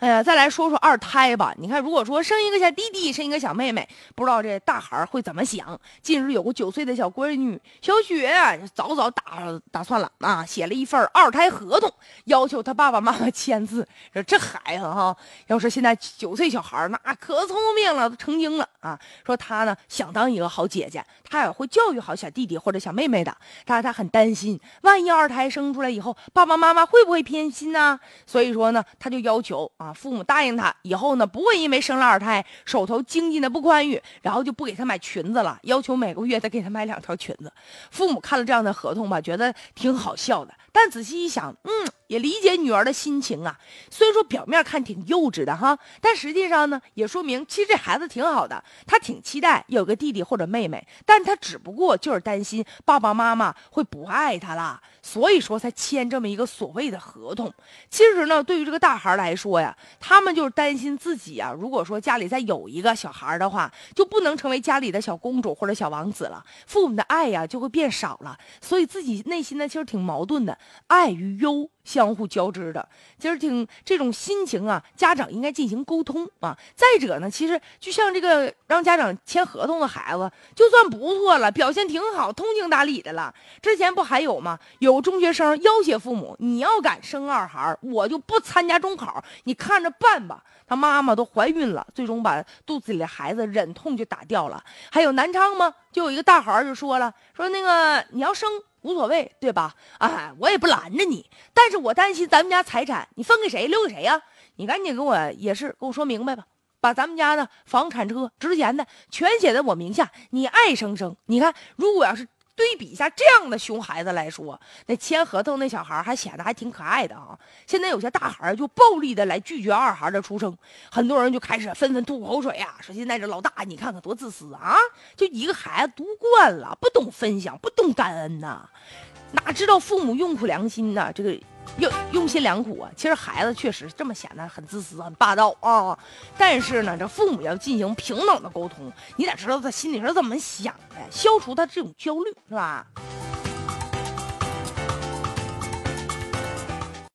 哎呀，再来说说二胎吧。你看，如果说生一个小弟弟，生一个小妹妹，不知道这大孩会怎么想。近日有个九岁的小闺女小雪啊，早早打打算了啊，写了一份二胎合同，要求她爸爸妈妈签字。说这孩子哈，要是现在九岁小孩那可聪明了，都成精了啊。说他呢想当一个好姐姐，他也会教育好小弟弟或者小妹妹的。但是他很担心，万一二胎生出来以后，爸爸妈妈会不会偏心呢？所以说呢，他就要求啊。父母答应他以后呢，不会因为生了二胎，手头经济呢不宽裕，然后就不给他买裙子了，要求每个月得给他买两条裙子。父母看了这样的合同吧，觉得挺好笑的，但仔细一想，嗯。也理解女儿的心情啊，虽然说表面看挺幼稚的哈，但实际上呢，也说明其实这孩子挺好的，他挺期待有个弟弟或者妹妹，但他只不过就是担心爸爸妈妈会不爱他了，所以说才签这么一个所谓的合同。其实呢，对于这个大孩来说呀，他们就是担心自己啊，如果说家里再有一个小孩的话，就不能成为家里的小公主或者小王子了，父母的爱呀就会变少了，所以自己内心呢其实挺矛盾的，爱与忧。相相互交织的，其实挺这种心情啊，家长应该进行沟通啊。再者呢，其实就像这个让家长签合同的孩子，就算不错了，表现挺好，通情达理的了。之前不还有吗？有中学生要挟父母，你要敢生二孩，我就不参加中考，你看着办吧。他妈妈都怀孕了，最终把肚子里的孩子忍痛就打掉了。还有南昌吗？就有一个大孩就说了，说那个你要生。无所谓，对吧？哎，我也不拦着你，但是我担心咱们家财产，你分给谁，留给谁呀？你赶紧给我也是给我说明白吧，把咱们家的房产车值钱的全写在我名下，你爱生生。你看，如果要是。对比一下这样的熊孩子来说，那签合同那小孩还显得还挺可爱的啊。现在有些大孩就暴力的来拒绝二孩的出生，很多人就开始纷纷吐口水啊，说现在这老大你看看多自私啊，就一个孩子独惯了，不懂分享，不懂感恩呐，哪知道父母用苦良心呐，这个。用用心良苦啊！其实孩子确实这么显得很自私、很霸道啊。但是呢，这父母要进行平等的沟通，你得知道他心里是怎么想的，消除他这种焦虑，是吧？